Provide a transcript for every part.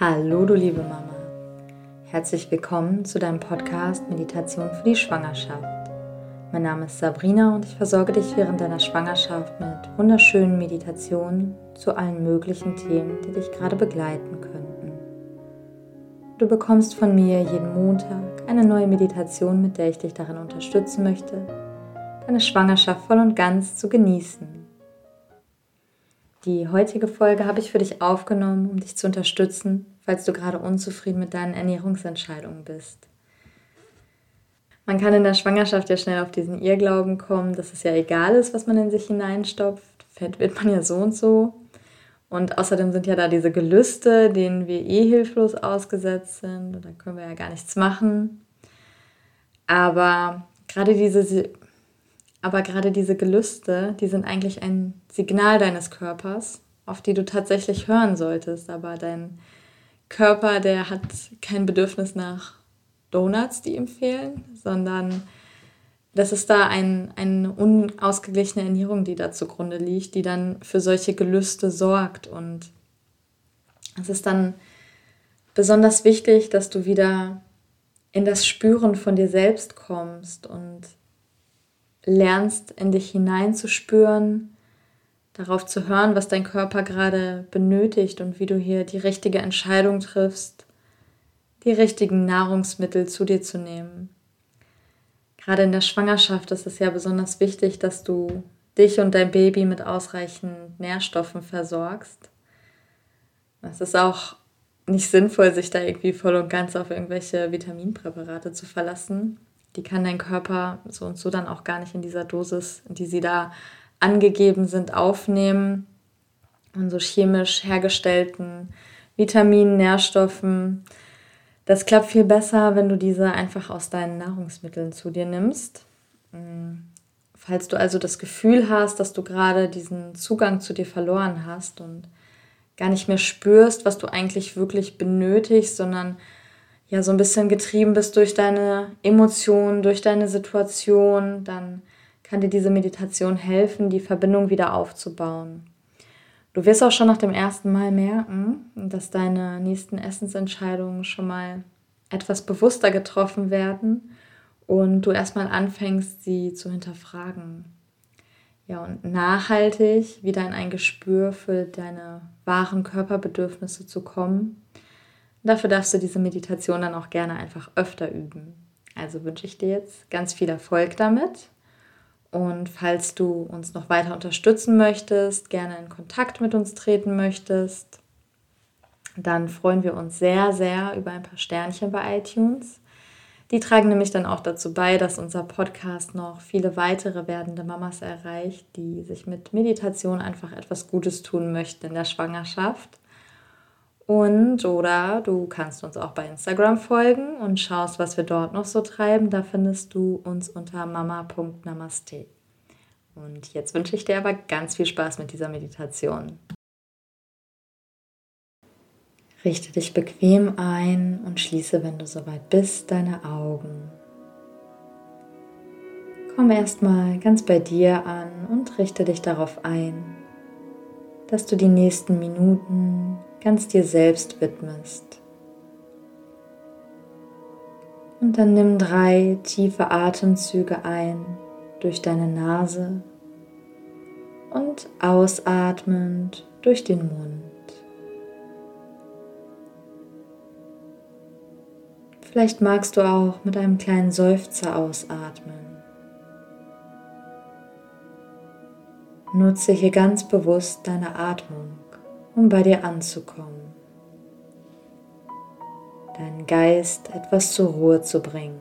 Hallo, du liebe Mama. Herzlich willkommen zu deinem Podcast Meditation für die Schwangerschaft. Mein Name ist Sabrina und ich versorge dich während deiner Schwangerschaft mit wunderschönen Meditationen zu allen möglichen Themen, die dich gerade begleiten könnten. Du bekommst von mir jeden Montag eine neue Meditation, mit der ich dich darin unterstützen möchte, deine Schwangerschaft voll und ganz zu genießen die heutige Folge habe ich für dich aufgenommen, um dich zu unterstützen, falls du gerade unzufrieden mit deinen Ernährungsentscheidungen bist. Man kann in der Schwangerschaft ja schnell auf diesen Irrglauben kommen, dass es ja egal ist, was man in sich hineinstopft. Fett wird man ja so und so. Und außerdem sind ja da diese Gelüste, denen wir eh hilflos ausgesetzt sind. Da können wir ja gar nichts machen. Aber gerade diese aber gerade diese Gelüste, die sind eigentlich ein Signal deines Körpers, auf die du tatsächlich hören solltest. Aber dein Körper, der hat kein Bedürfnis nach Donuts, die ihm fehlen, sondern das ist da ein, eine unausgeglichene Ernährung, die da zugrunde liegt, die dann für solche Gelüste sorgt. Und es ist dann besonders wichtig, dass du wieder in das Spüren von dir selbst kommst und lernst, in dich hineinzuspüren, darauf zu hören, was dein Körper gerade benötigt und wie du hier die richtige Entscheidung triffst, die richtigen Nahrungsmittel zu dir zu nehmen. Gerade in der Schwangerschaft ist es ja besonders wichtig, dass du dich und dein Baby mit ausreichend Nährstoffen versorgst. Es ist auch nicht sinnvoll, sich da irgendwie voll und ganz auf irgendwelche Vitaminpräparate zu verlassen die kann dein Körper so und so dann auch gar nicht in dieser Dosis, die sie da angegeben sind, aufnehmen. Und so chemisch hergestellten Vitaminen, Nährstoffen. Das klappt viel besser, wenn du diese einfach aus deinen Nahrungsmitteln zu dir nimmst. Mm. Falls du also das Gefühl hast, dass du gerade diesen Zugang zu dir verloren hast und gar nicht mehr spürst, was du eigentlich wirklich benötigst, sondern ja so ein bisschen getrieben bist durch deine Emotionen, durch deine Situation, dann kann dir diese Meditation helfen, die Verbindung wieder aufzubauen. Du wirst auch schon nach dem ersten Mal merken, dass deine nächsten Essensentscheidungen schon mal etwas bewusster getroffen werden und du erstmal anfängst, sie zu hinterfragen. Ja, und nachhaltig wieder in ein Gespür für deine wahren Körperbedürfnisse zu kommen Dafür darfst du diese Meditation dann auch gerne einfach öfter üben. Also wünsche ich dir jetzt ganz viel Erfolg damit. Und falls du uns noch weiter unterstützen möchtest, gerne in Kontakt mit uns treten möchtest, dann freuen wir uns sehr, sehr über ein paar Sternchen bei iTunes. Die tragen nämlich dann auch dazu bei, dass unser Podcast noch viele weitere werdende Mamas erreicht, die sich mit Meditation einfach etwas Gutes tun möchten in der Schwangerschaft. Und oder du kannst uns auch bei Instagram folgen und schaust, was wir dort noch so treiben. Da findest du uns unter mama.namaste. Und jetzt wünsche ich dir aber ganz viel Spaß mit dieser Meditation. Richte dich bequem ein und schließe, wenn du soweit bist, deine Augen. Komm erstmal ganz bei dir an und richte dich darauf ein, dass du die nächsten Minuten ganz dir selbst widmest. Und dann nimm drei tiefe Atemzüge ein durch deine Nase und ausatmend durch den Mund. Vielleicht magst du auch mit einem kleinen Seufzer ausatmen. Nutze hier ganz bewusst deine Atmung um bei dir anzukommen, deinen Geist etwas zur Ruhe zu bringen.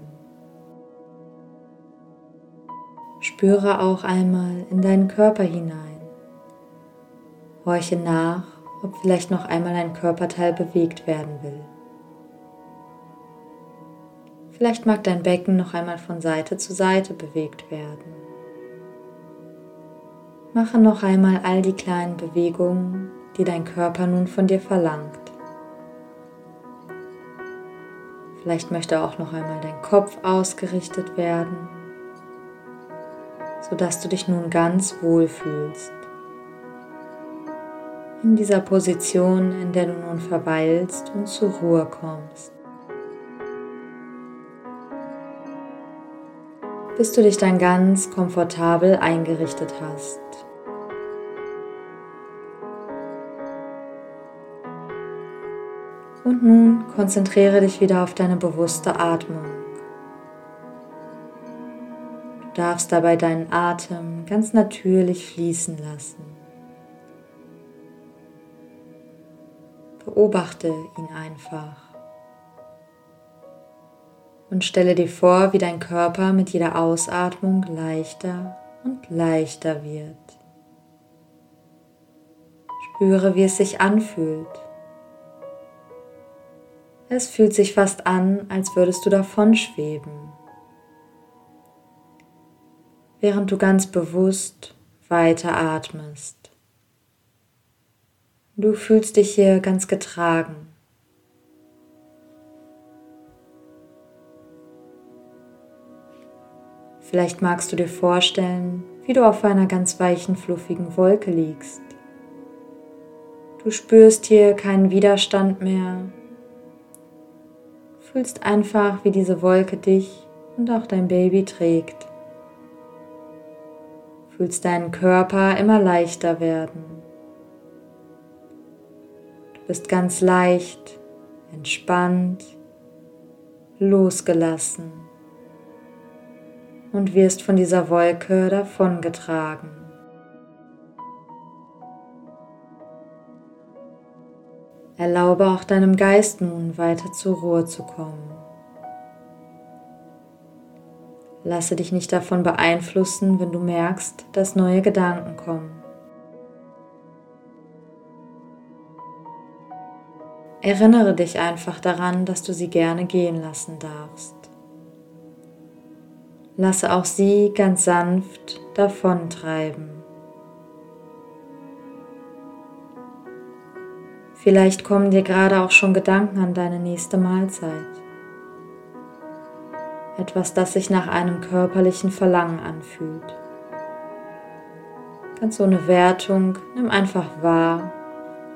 Spüre auch einmal in deinen Körper hinein. Horche nach, ob vielleicht noch einmal ein Körperteil bewegt werden will. Vielleicht mag dein Becken noch einmal von Seite zu Seite bewegt werden. Mache noch einmal all die kleinen Bewegungen, die dein Körper nun von dir verlangt. Vielleicht möchte auch noch einmal dein Kopf ausgerichtet werden, sodass du dich nun ganz wohl fühlst. in dieser Position, in der du nun verweilst und zur Ruhe kommst. Bis du dich dann ganz komfortabel eingerichtet hast. Und nun konzentriere dich wieder auf deine bewusste Atmung. Du darfst dabei deinen Atem ganz natürlich fließen lassen. Beobachte ihn einfach und stelle dir vor, wie dein Körper mit jeder Ausatmung leichter und leichter wird. Spüre, wie es sich anfühlt. Es fühlt sich fast an, als würdest du davon schweben, während du ganz bewusst weiter atmest. Du fühlst dich hier ganz getragen. Vielleicht magst du dir vorstellen, wie du auf einer ganz weichen, fluffigen Wolke liegst. Du spürst hier keinen Widerstand mehr fühlst einfach, wie diese Wolke dich und auch dein Baby trägt. Fühlst deinen Körper immer leichter werden. Du bist ganz leicht, entspannt, losgelassen und wirst von dieser Wolke davongetragen. Erlaube auch deinem Geist nun weiter zur Ruhe zu kommen. Lasse dich nicht davon beeinflussen, wenn du merkst, dass neue Gedanken kommen. Erinnere dich einfach daran, dass du sie gerne gehen lassen darfst. Lasse auch sie ganz sanft davontreiben. Vielleicht kommen dir gerade auch schon Gedanken an deine nächste Mahlzeit. Etwas, das sich nach einem körperlichen Verlangen anfühlt. Ganz ohne Wertung, nimm einfach wahr,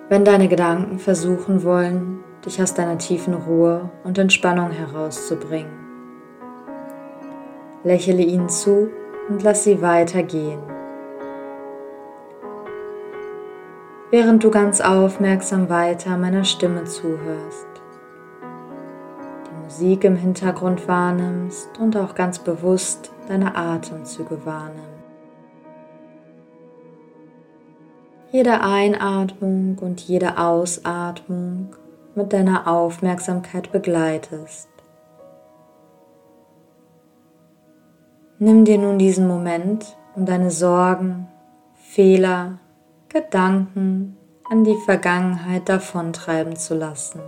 wenn deine Gedanken versuchen wollen, dich aus deiner tiefen Ruhe und Entspannung herauszubringen. Lächele ihnen zu und lass sie weitergehen. Während du ganz aufmerksam weiter meiner Stimme zuhörst, die Musik im Hintergrund wahrnimmst und auch ganz bewusst deine Atemzüge wahrnimmst. Jede Einatmung und jede Ausatmung mit deiner Aufmerksamkeit begleitest. Nimm dir nun diesen Moment, um deine Sorgen, Fehler Gedanken an die Vergangenheit davontreiben zu lassen.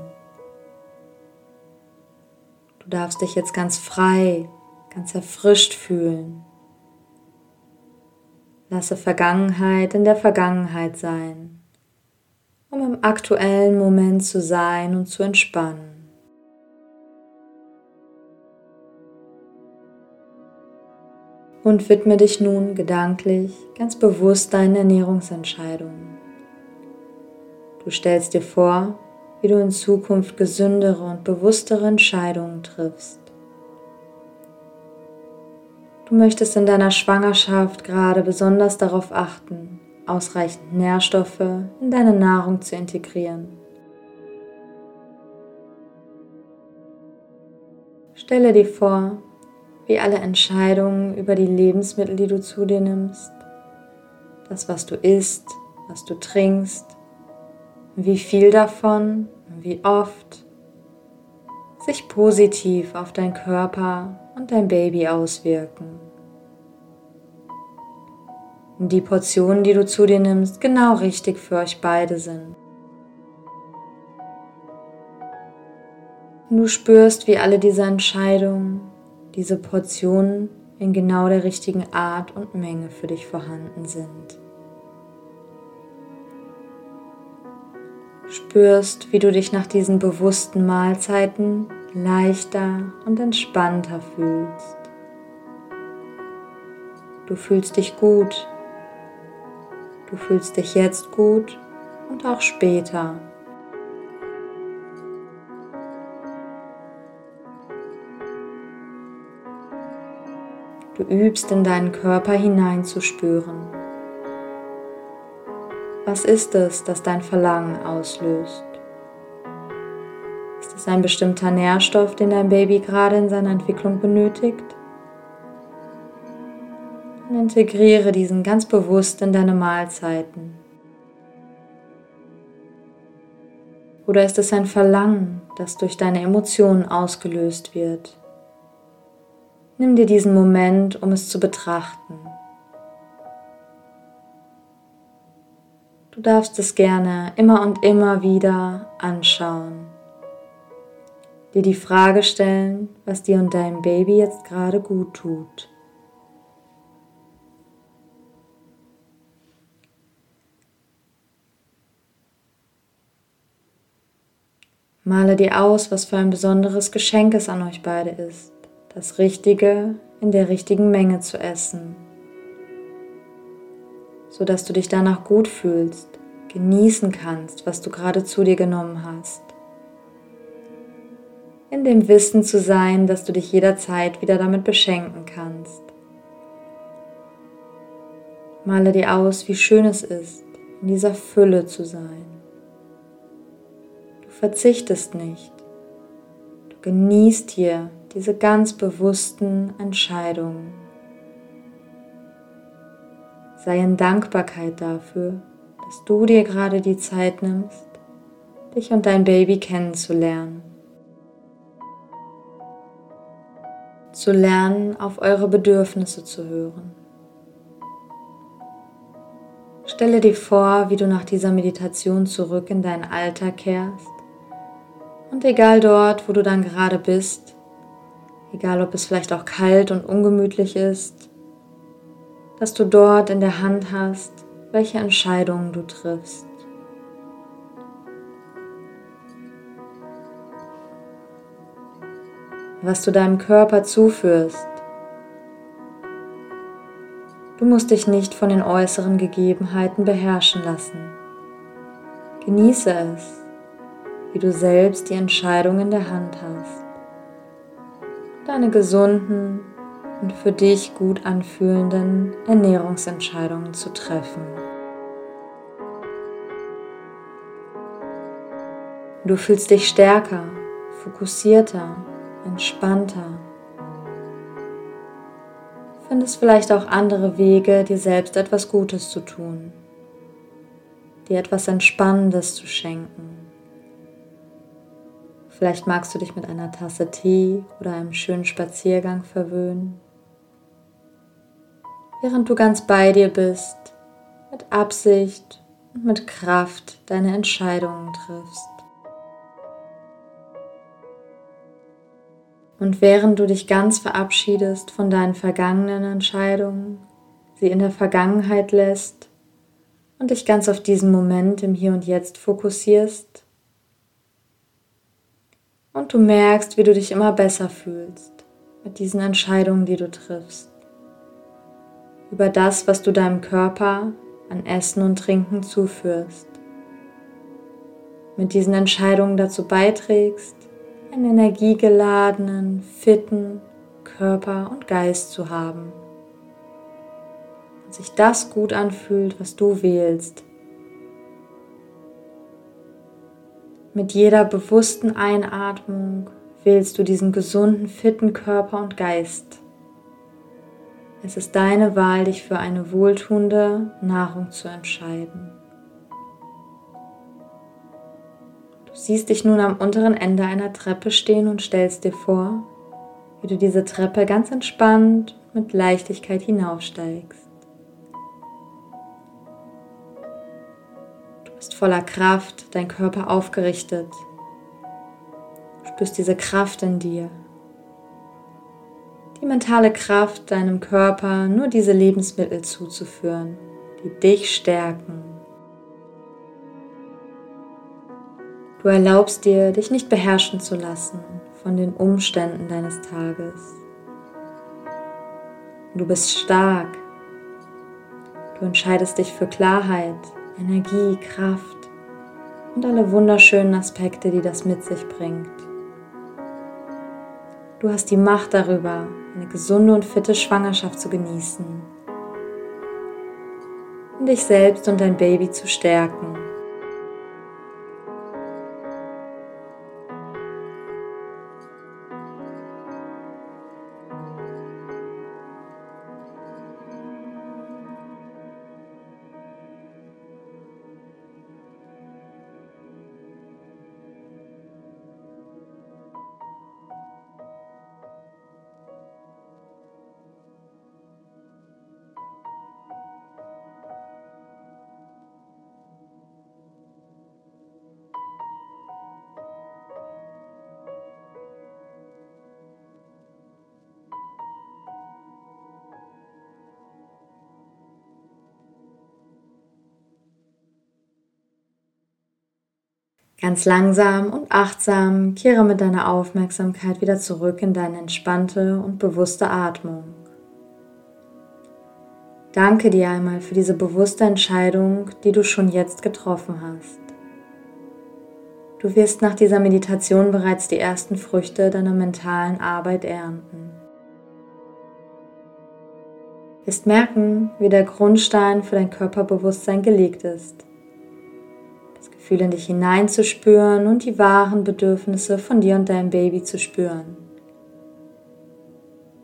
Du darfst dich jetzt ganz frei, ganz erfrischt fühlen. Lasse Vergangenheit in der Vergangenheit sein, um im aktuellen Moment zu sein und zu entspannen. Und widme dich nun gedanklich ganz bewusst deinen Ernährungsentscheidungen. Du stellst dir vor, wie du in Zukunft gesündere und bewusstere Entscheidungen triffst. Du möchtest in deiner Schwangerschaft gerade besonders darauf achten, ausreichend Nährstoffe in deine Nahrung zu integrieren. Stelle dir vor, wie alle Entscheidungen über die Lebensmittel, die du zu dir nimmst, das, was du isst, was du trinkst, wie viel davon, wie oft, sich positiv auf dein Körper und dein Baby auswirken. Die Portionen, die du zu dir nimmst, genau richtig für euch beide sind. Du spürst, wie alle diese Entscheidungen diese Portionen in genau der richtigen Art und Menge für dich vorhanden sind. Spürst, wie du dich nach diesen bewussten Mahlzeiten leichter und entspannter fühlst. Du fühlst dich gut. Du fühlst dich jetzt gut und auch später. Du übst in deinen Körper hineinzuspüren. Was ist es, das dein Verlangen auslöst? Ist es ein bestimmter Nährstoff, den dein Baby gerade in seiner Entwicklung benötigt? Und integriere diesen ganz bewusst in deine Mahlzeiten. Oder ist es ein Verlangen, das durch deine Emotionen ausgelöst wird? Nimm dir diesen Moment, um es zu betrachten. Du darfst es gerne immer und immer wieder anschauen. Dir die Frage stellen, was dir und deinem Baby jetzt gerade gut tut. Male dir aus, was für ein besonderes Geschenk es an euch beide ist das Richtige in der richtigen Menge zu essen, sodass du dich danach gut fühlst, genießen kannst, was du gerade zu dir genommen hast. In dem Wissen zu sein, dass du dich jederzeit wieder damit beschenken kannst. Male dir aus, wie schön es ist, in dieser Fülle zu sein. Du verzichtest nicht. Du genießt hier diese ganz bewussten Entscheidungen. Sei in Dankbarkeit dafür, dass du dir gerade die Zeit nimmst, dich und dein Baby kennenzulernen. Zu lernen, auf eure Bedürfnisse zu hören. Stelle dir vor, wie du nach dieser Meditation zurück in deinen Alltag kehrst und egal dort, wo du dann gerade bist, egal ob es vielleicht auch kalt und ungemütlich ist, dass du dort in der Hand hast, welche Entscheidungen du triffst. Was du deinem Körper zuführst. Du musst dich nicht von den äußeren Gegebenheiten beherrschen lassen. Genieße es, wie du selbst die Entscheidung in der Hand hast deine gesunden und für dich gut anfühlenden Ernährungsentscheidungen zu treffen. Du fühlst dich stärker, fokussierter, entspannter. Findest vielleicht auch andere Wege, dir selbst etwas Gutes zu tun, dir etwas Entspannendes zu schenken. Vielleicht magst du dich mit einer Tasse Tee oder einem schönen Spaziergang verwöhnen. Während du ganz bei dir bist, mit Absicht und mit Kraft deine Entscheidungen triffst. Und während du dich ganz verabschiedest von deinen vergangenen Entscheidungen, sie in der Vergangenheit lässt und dich ganz auf diesen Moment im Hier und Jetzt fokussierst, und du merkst, wie du dich immer besser fühlst mit diesen Entscheidungen, die du triffst. Über das, was du deinem Körper an Essen und Trinken zuführst. Mit diesen Entscheidungen dazu beiträgst, einen energiegeladenen, fitten Körper und Geist zu haben. Und sich das gut anfühlt, was du wählst, Mit jeder bewussten Einatmung wählst du diesen gesunden, fitten Körper und Geist. Es ist deine Wahl, dich für eine wohltuende Nahrung zu entscheiden. Du siehst dich nun am unteren Ende einer Treppe stehen und stellst dir vor, wie du diese Treppe ganz entspannt mit Leichtigkeit hinaufsteigst. Bist voller Kraft, dein Körper aufgerichtet. Du spürst diese Kraft in dir. Die mentale Kraft, deinem Körper nur diese Lebensmittel zuzuführen, die dich stärken. Du erlaubst dir, dich nicht beherrschen zu lassen von den Umständen deines Tages. Du bist stark. Du entscheidest dich für Klarheit, Energie, Kraft und alle wunderschönen Aspekte, die das mit sich bringt. Du hast die Macht darüber, eine gesunde und fitte Schwangerschaft zu genießen und dich selbst und dein Baby zu stärken. Ganz langsam und achtsam kehre mit deiner Aufmerksamkeit wieder zurück in deine entspannte und bewusste Atmung. Danke dir einmal für diese bewusste Entscheidung, die du schon jetzt getroffen hast. Du wirst nach dieser Meditation bereits die ersten Früchte deiner mentalen Arbeit ernten. Wirst merken, wie der Grundstein für dein Körperbewusstsein gelegt ist Gefühl in dich hineinzuspüren und die wahren Bedürfnisse von dir und deinem Baby zu spüren.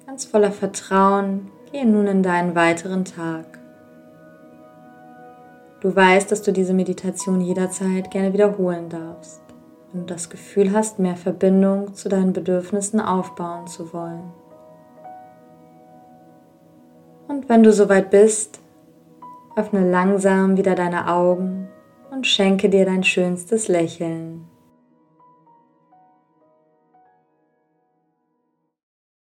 Ganz voller Vertrauen gehe nun in deinen weiteren Tag. Du weißt, dass du diese Meditation jederzeit gerne wiederholen darfst, wenn du das Gefühl hast, mehr Verbindung zu deinen Bedürfnissen aufbauen zu wollen. Und wenn du soweit bist, öffne langsam wieder deine Augen und schenke dir dein schönstes Lächeln.